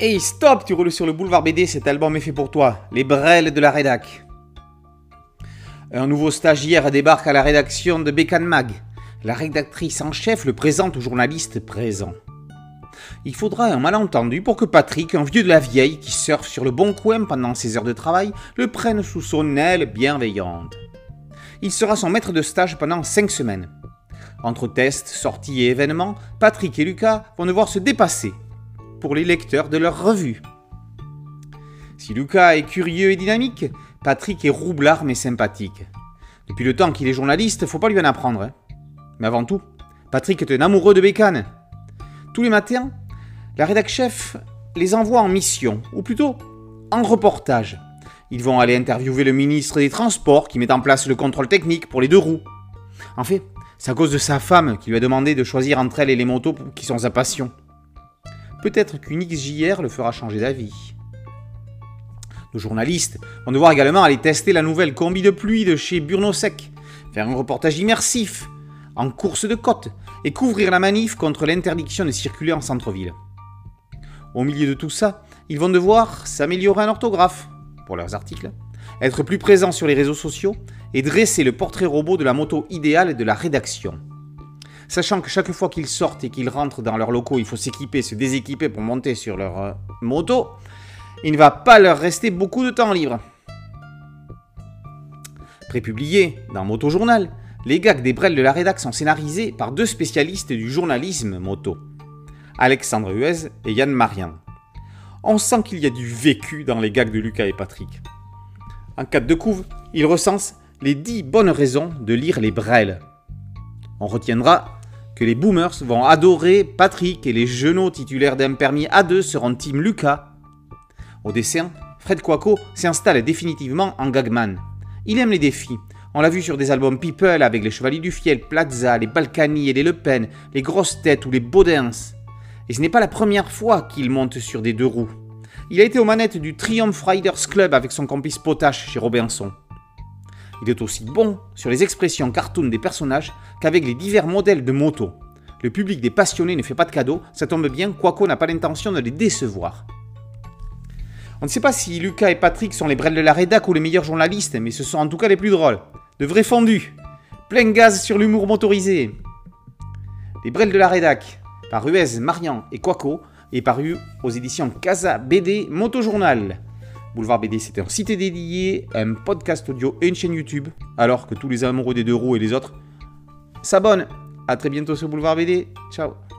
Hey stop, tu roules sur le boulevard BD, cet album est fait pour toi. Les brels de la rédac. Un nouveau stagiaire débarque à la rédaction de Bécan Mag. La rédactrice en chef le présente au journaliste présent. Il faudra un malentendu pour que Patrick, un vieux de la vieille qui surfe sur le bon coin pendant ses heures de travail, le prenne sous son aile bienveillante. Il sera son maître de stage pendant cinq semaines. Entre tests, sorties et événements, Patrick et Lucas vont devoir se dépasser pour les lecteurs de leur revue. Si Lucas est curieux et dynamique, Patrick est roublard mais sympathique. Depuis le temps qu'il est journaliste, faut pas lui en apprendre. hein. Mais avant tout, Patrick est un amoureux de bécane. Tous les matins, la rédac chef les envoie en mission, ou plutôt en reportage. Ils vont aller interviewer le ministre des Transports qui met en place le contrôle technique pour les deux roues. En fait, c'est à cause de sa femme qui lui a demandé de choisir entre elle et les motos qui sont sa passion. Peut-être qu'une XJR le fera changer d'avis. Nos journalistes vont devoir également aller tester la nouvelle combi de pluie de chez Burno Sec, faire un reportage immersif, en course de côte, et couvrir la manif contre l'interdiction de circuler en centre-ville. Au milieu de tout ça, ils vont devoir s'améliorer en orthographe, pour leurs articles, être plus présents sur les réseaux sociaux et dresser le portrait robot de la moto idéale de la rédaction. Sachant que chaque fois qu'ils sortent et qu'ils rentrent dans leurs locaux, il faut s'équiper, se déséquiper pour monter sur leur euh, moto, il ne va pas leur rester beaucoup de temps libre. Prépubliés dans Moto Journal, les gags des brels de la rédac sont scénarisés par deux spécialistes du journalisme moto, Alexandre Huez et Yann Marian. On sent qu'il y a du vécu dans les gags de Lucas et Patrick. En cas de couve, ils recensent les 10 bonnes raisons de lire les brels. On retiendra que les boomers vont adorer Patrick et les genoux titulaires d'un permis A2 seront Team Lucas. Au dessin, Fred Quaco s'installe définitivement en gagman. Il aime les défis. On l'a vu sur des albums People avec les Chevaliers du Fiel, Plaza, les Balkany et les Le Pen, les Grosses Têtes ou les Baudins. Et ce n'est pas la première fois qu'il monte sur des deux roues. Il a été aux manettes du Triumph Riders Club avec son complice Potache chez Robinson. Il est aussi bon sur les expressions cartoon des personnages qu'avec les divers modèles de moto. Le public des passionnés ne fait pas de cadeaux, ça tombe bien, Quaco n'a pas l'intention de les décevoir. On ne sait pas si Lucas et Patrick sont les brels de la rédac ou les meilleurs journalistes, mais ce sont en tout cas les plus drôles. De vrais fondus. Plein gaz sur l'humour motorisé. Les brels de la rédac, par Ruez, Marian et Quaco, est paru aux éditions Casa BD Motojournal. Boulevard BD, c'est un site dédié, un podcast audio et une chaîne YouTube, alors que tous les amoureux des deux roues et les autres s'abonnent. A très bientôt sur Boulevard BD. Ciao